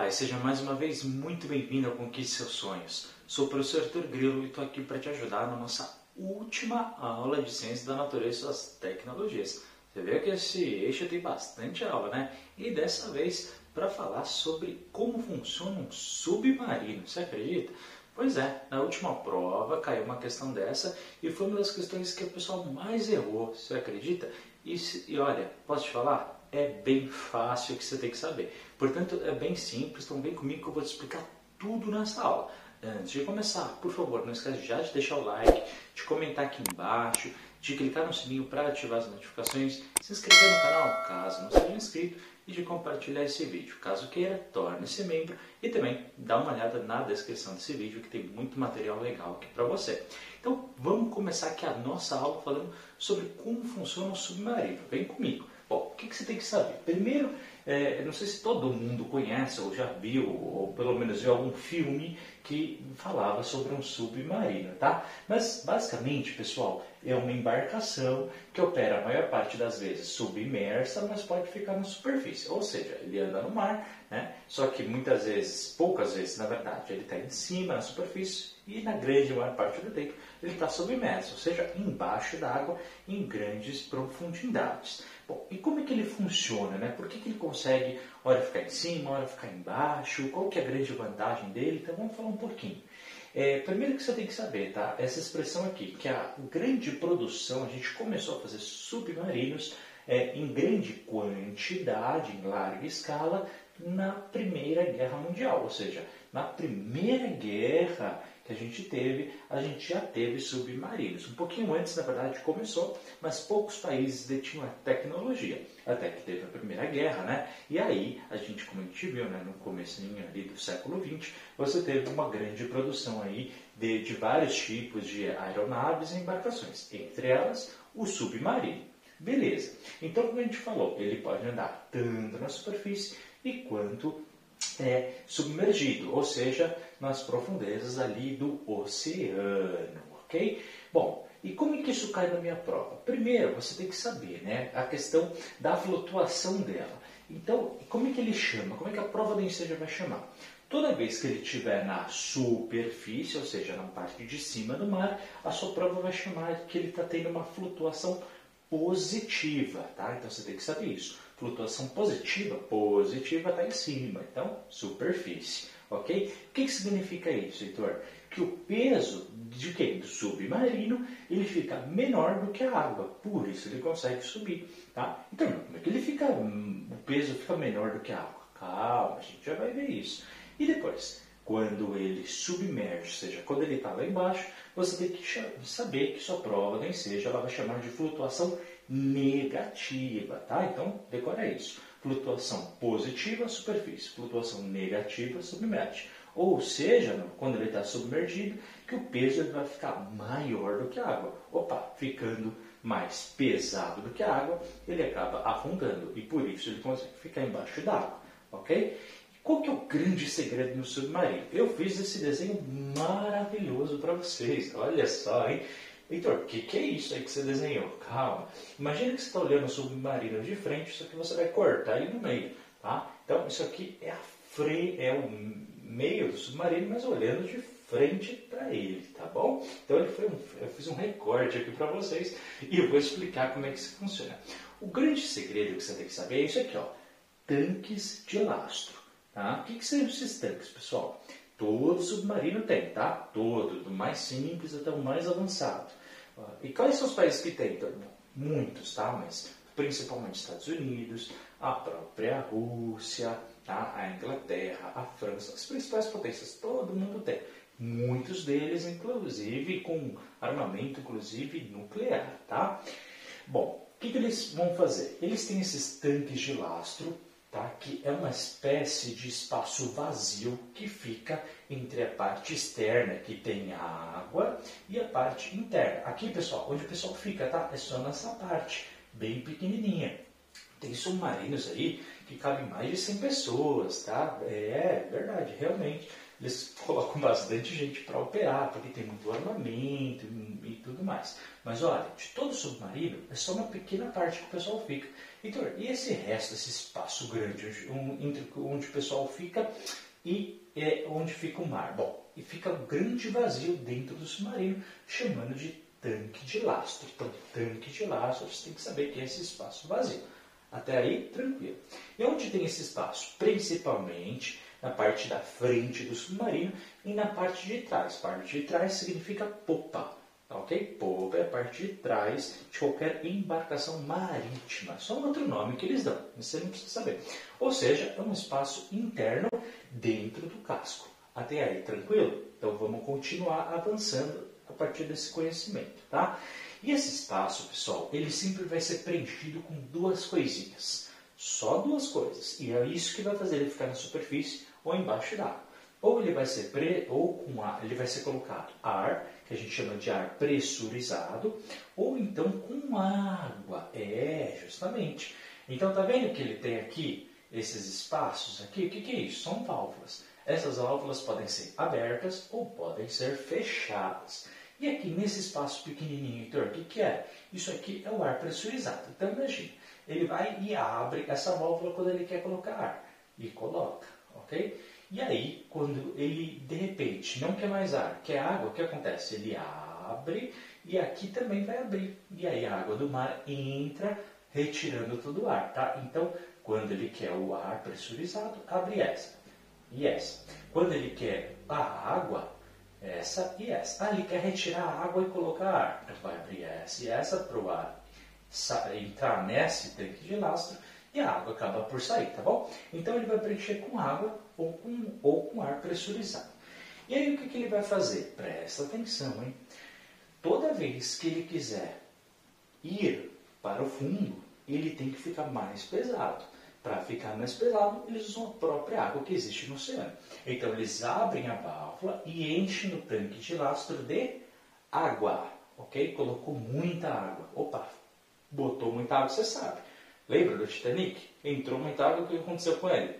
Olá e seja mais uma vez muito bem-vindo ao Conquiste Seus Sonhos. Sou o professor Arthur Grilo e estou aqui para te ajudar na nossa última aula de Ciência da Natureza e suas tecnologias. Você vê que esse eixo tem bastante aula, né? E dessa vez para falar sobre como funciona um submarino. Você acredita? Pois é, na última prova caiu uma questão dessa e foi uma das questões que o pessoal mais errou. Você acredita? E, e olha, posso te falar? É bem fácil que você tem que saber. Portanto, é bem simples, então vem comigo que eu vou te explicar tudo nessa aula. Antes de começar, por favor, não esquece já de deixar o like, de comentar aqui embaixo, de clicar no sininho para ativar as notificações, se inscrever no canal caso não seja inscrito e de compartilhar esse vídeo. Caso queira, torne-se membro e também dá uma olhada na descrição desse vídeo que tem muito material legal aqui para você. Então vamos começar aqui a nossa aula falando sobre como funciona o submarino. Vem comigo. Bom, o que, que você tem que saber? Primeiro, é, não sei se todo mundo conhece ou já viu, ou pelo menos viu algum filme que falava sobre um submarino, tá? Mas basicamente, pessoal, é uma embarcação que opera a maior parte das vezes submersa, mas pode ficar na superfície. Ou seja, ele anda no mar, né? Só que muitas vezes, poucas vezes na verdade, ele está em cima, na superfície, e na grande maior parte do tempo ele está submerso, ou seja, embaixo d'água, em grandes profundidades. Bom, e como é que ele funciona? Né? Por que, que ele consegue, hora ficar em cima, hora ficar embaixo? Qual que é a grande vantagem dele? Então vamos falar um pouquinho. É, primeiro que você tem que saber, tá? Essa expressão aqui, que a grande produção, a gente começou a fazer submarinos é, em grande quantidade, em larga escala, na Primeira Guerra Mundial. Ou seja, na Primeira Guerra que a gente teve, a gente já teve submarinos. Um pouquinho antes, na verdade, começou, mas poucos países detinham a tecnologia. Até que teve a Primeira Guerra, né? E aí, a gente, como a gente viu, né, no começo ali do século XX, você teve uma grande produção aí de, de vários tipos de aeronaves e embarcações, entre elas o submarino. Beleza. Então, como a gente falou, ele pode andar tanto na superfície e quanto é, submergido, ou seja, nas profundezas ali do oceano, ok? Bom, e como é que isso cai na minha prova? Primeiro, você tem que saber né, a questão da flutuação dela. Então, como é que ele chama? Como é que a prova do ensejo vai chamar? Toda vez que ele estiver na superfície, ou seja, na parte de cima do mar, a sua prova vai chamar que ele está tendo uma flutuação positiva, tá? Então você tem que saber isso. Flutuação positiva, positiva está em cima, então superfície, ok? O que, que significa isso, Heitor? Que o peso de quem? Do submarino, ele fica menor do que a água, por isso ele consegue subir, tá? Então, como é que ele fica, o peso fica menor do que a água? Calma, a gente já vai ver isso. E depois, quando ele submerge, ou seja, quando ele está lá embaixo, você tem que saber que sua prova nem seja, ela vai chamar de flutuação negativa, tá? Então, decora isso. Flutuação positiva, superfície. Flutuação negativa, submerge. Ou seja, quando ele está submergido, que o peso vai ficar maior do que a água. Opa, ficando mais pesado do que a água, ele acaba afundando. E por isso ele consegue ficar embaixo d'água, ok? Qual que é o grande segredo no submarino? Eu fiz esse desenho maravilhoso para vocês. Olha só, hein? Heitor, o que, que é isso aí que você desenhou? Calma. Imagina que você está olhando o submarino de frente, isso aqui você vai cortar ele no meio. Tá? Então, isso aqui é, fre... é o meio do submarino, mas olhando de frente para ele, tá bom? Então, ele foi um... eu fiz um recorte aqui para vocês e eu vou explicar como é que isso funciona. O grande segredo que você tem que saber é isso aqui, ó. Tanques de lastro. Tá? O que, que são esses tanques, pessoal? Todo submarino tem, tá? Todo, do mais simples até o mais avançado. E quais são os países que tem? Então, muitos, tá? Mas principalmente Estados Unidos, a própria Rússia, tá? a Inglaterra, a França, as principais potências, todo mundo tem. Muitos deles, inclusive, com armamento, inclusive nuclear, tá? Bom, o que, que eles vão fazer? Eles têm esses tanques de lastro tá? que é uma espécie de espaço vazio que fica entre a parte externa, que tem a água, e a parte interna. Aqui, pessoal, onde o pessoal fica, tá? É só nessa parte, bem pequenininha. Tem submarinos aí que cabem mais de 100 pessoas, tá? É, verdade, realmente. Eles colocam bastante gente para operar, porque tem muito armamento e tudo mais. Mas olha, de todo submarino, é só uma pequena parte que o pessoal fica. Então, e esse resto, esse espaço grande onde, onde o pessoal fica e é, onde fica o mar? Bom, e fica um grande vazio dentro do submarino, chamando de tanque de lastro. Então, tanque de lastro, você tem que saber que é esse espaço vazio. Até aí, tranquilo. E onde tem esse espaço? Principalmente na parte da frente do submarino e na parte de trás. Parte de trás significa popa. Tá ok? Popa é a parte de trás de qualquer embarcação marítima. Só um outro nome que eles dão, você não precisa saber. Ou seja, é um espaço interno dentro do casco. Até aí, tranquilo? Então vamos continuar avançando a partir desse conhecimento, tá? E esse espaço, pessoal, ele sempre vai ser preenchido com duas coisinhas. Só duas coisas. E é isso que vai fazer ele ficar na superfície ou embaixo d'água. Ou ele vai ser pre, ou com ar, ele vai ser colocado ar, que a gente chama de ar pressurizado, ou então com água. É, justamente. Então tá vendo que ele tem aqui esses espaços aqui? O que, que é isso? São válvulas. Essas válvulas podem ser abertas ou podem ser fechadas. E aqui nesse espaço pequenininho, Heitor, o que, que é? Isso aqui é o ar pressurizado. Então imagine, ele vai e abre essa válvula quando ele quer colocar ar. E coloca, ok? E aí, quando ele de repente não quer mais ar, quer água, o que acontece? Ele abre e aqui também vai abrir. E aí a água do mar entra, retirando todo o ar, tá? Então, quando ele quer o ar pressurizado, abre essa e essa. Quando ele quer a água, essa e essa. Ah, ele quer retirar a água e colocar ar. Então vai abrir essa e essa para o ar entrar nesse tanque de lastro e a água acaba por sair, tá bom? Então ele vai preencher com água ou com, ou com ar pressurizado. E aí o que, que ele vai fazer? Presta atenção, hein? Toda vez que ele quiser ir para o fundo, ele tem que ficar mais pesado. Para ficar mais pesado, eles usam a própria água que existe no oceano. Então eles abrem a válvula e enchem o tanque de lastro de água, ok? Colocou muita água. Opa, botou muita água, você sabe. Lembra do Titanic? Entrou muita água, o que aconteceu com ele?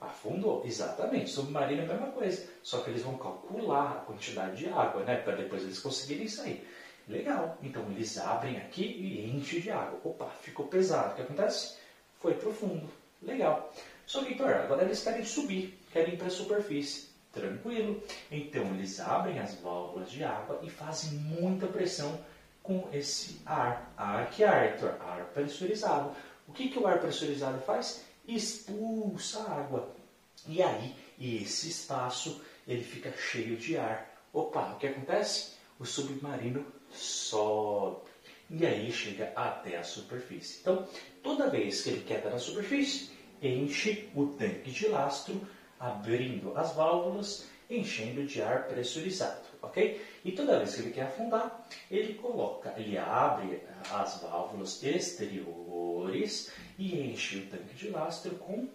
Afundou, exatamente. Submarino é a mesma coisa, só que eles vão calcular a quantidade de água, né? Para depois eles conseguirem sair. Legal. Então eles abrem aqui e enchem de água. Opa, ficou pesado. O que acontece? Foi profundo. Legal. Só que, Heitor, agora eles querem subir, querem ir para a superfície. Tranquilo. Então eles abrem as válvulas de água e fazem muita pressão com esse ar. Ar que é ar? Ar pressurizado. O que, que o ar pressurizado faz? Expulsa a água. E aí, esse espaço, ele fica cheio de ar. Opa, o que acontece? O submarino sobe. E aí chega até a superfície. Então, toda vez que ele estar na superfície, enche o tanque de lastro, abrindo as válvulas, enchendo de ar pressurizado, ok? E toda vez que ele quer afundar, ele coloca, ele abre as válvulas exteriores e enche o tanque de lastro com,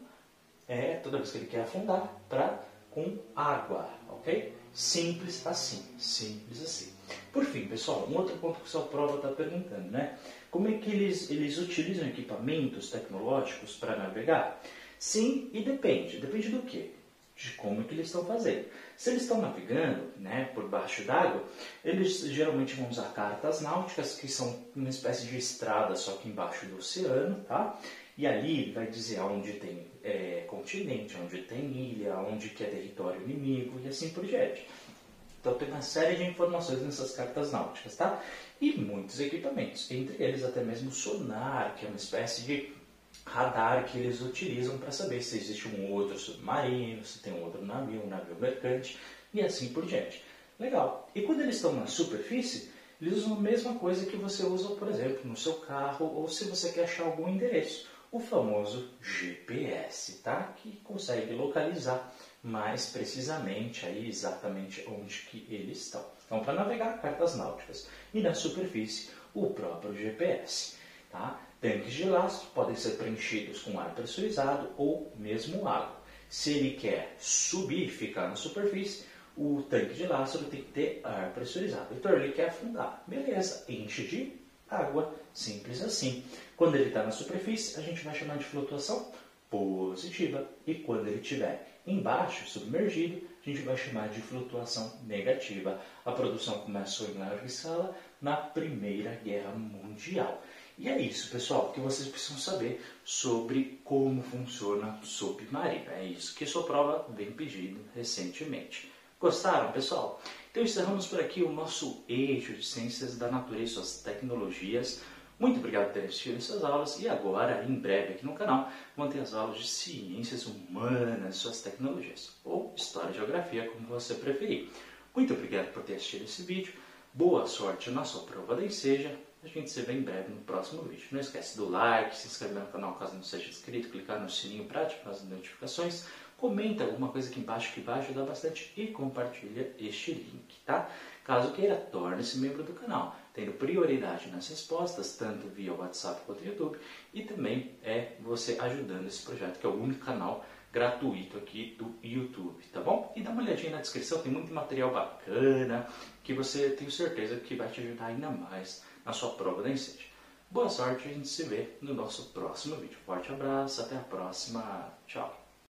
é, toda vez que ele quer afundar, pra, com água, ok? Simples assim, simples assim. Por fim, pessoal, um outro ponto que o seu prova está perguntando, né? Como é que eles, eles utilizam equipamentos tecnológicos para navegar? Sim, e depende. Depende do quê? De como que eles estão fazendo. Se eles estão navegando né, por baixo d'água, eles geralmente vão usar cartas náuticas, que são uma espécie de estrada, só que embaixo do oceano, tá? E ali vai dizer onde tem é, continente, onde tem ilha, onde que é território inimigo e assim por diante. Então tem uma série de informações nessas cartas náuticas, tá? E muitos equipamentos, entre eles até mesmo sonar, que é uma espécie de radar que eles utilizam para saber se existe um outro submarino, se tem um outro navio, um navio mercante e assim por diante. Legal. E quando eles estão na superfície, eles usam a mesma coisa que você usa, por exemplo, no seu carro ou se você quer achar algum endereço, o famoso GPS, tá? Que consegue localizar mais precisamente aí exatamente onde que eles estão. Então, para navegar, cartas náuticas. E na superfície, o próprio GPS. Tá? Tanques de lastro podem ser preenchidos com ar pressurizado ou mesmo água. Se ele quer subir, ficar na superfície, o tanque de lastro tem que ter ar pressurizado. Então, ele quer afundar. Beleza, enche de água. Simples assim. Quando ele está na superfície, a gente vai chamar de flutuação positiva. E quando ele estiver embaixo, submergido, a gente vai chamar de flutuação negativa. A produção começou em larga escala na Primeira Guerra Mundial. E é isso, pessoal, que vocês precisam saber sobre como funciona o submarino. É isso que sua prova vem pedindo recentemente. Gostaram, pessoal? Então encerramos por aqui o nosso eixo de ciências da natureza e suas tecnologias. Muito obrigado por terem assistido essas aulas e agora, em breve aqui no canal, vão ter as aulas de ciências humanas e suas tecnologias, ou história e geografia, como você preferir. Muito obrigado por ter assistido esse vídeo. Boa sorte na sua prova da Enseja a gente se vê em breve no próximo vídeo. Não esquece do like, se inscrever no canal caso não seja inscrito, clicar no sininho para ativar as notificações, comenta alguma coisa aqui embaixo que vai ajudar bastante e compartilha este link, tá? Caso queira, torne-se membro do canal, tendo prioridade nas respostas, tanto via WhatsApp quanto YouTube, e também é você ajudando esse projeto, que é o único canal gratuito aqui do YouTube, tá bom? E dá uma olhadinha na descrição, tem muito material bacana que você tenho certeza que vai te ajudar ainda mais na sua prova da Incêndio. Boa sorte, a gente se vê no nosso próximo vídeo. Forte abraço, até a próxima, tchau!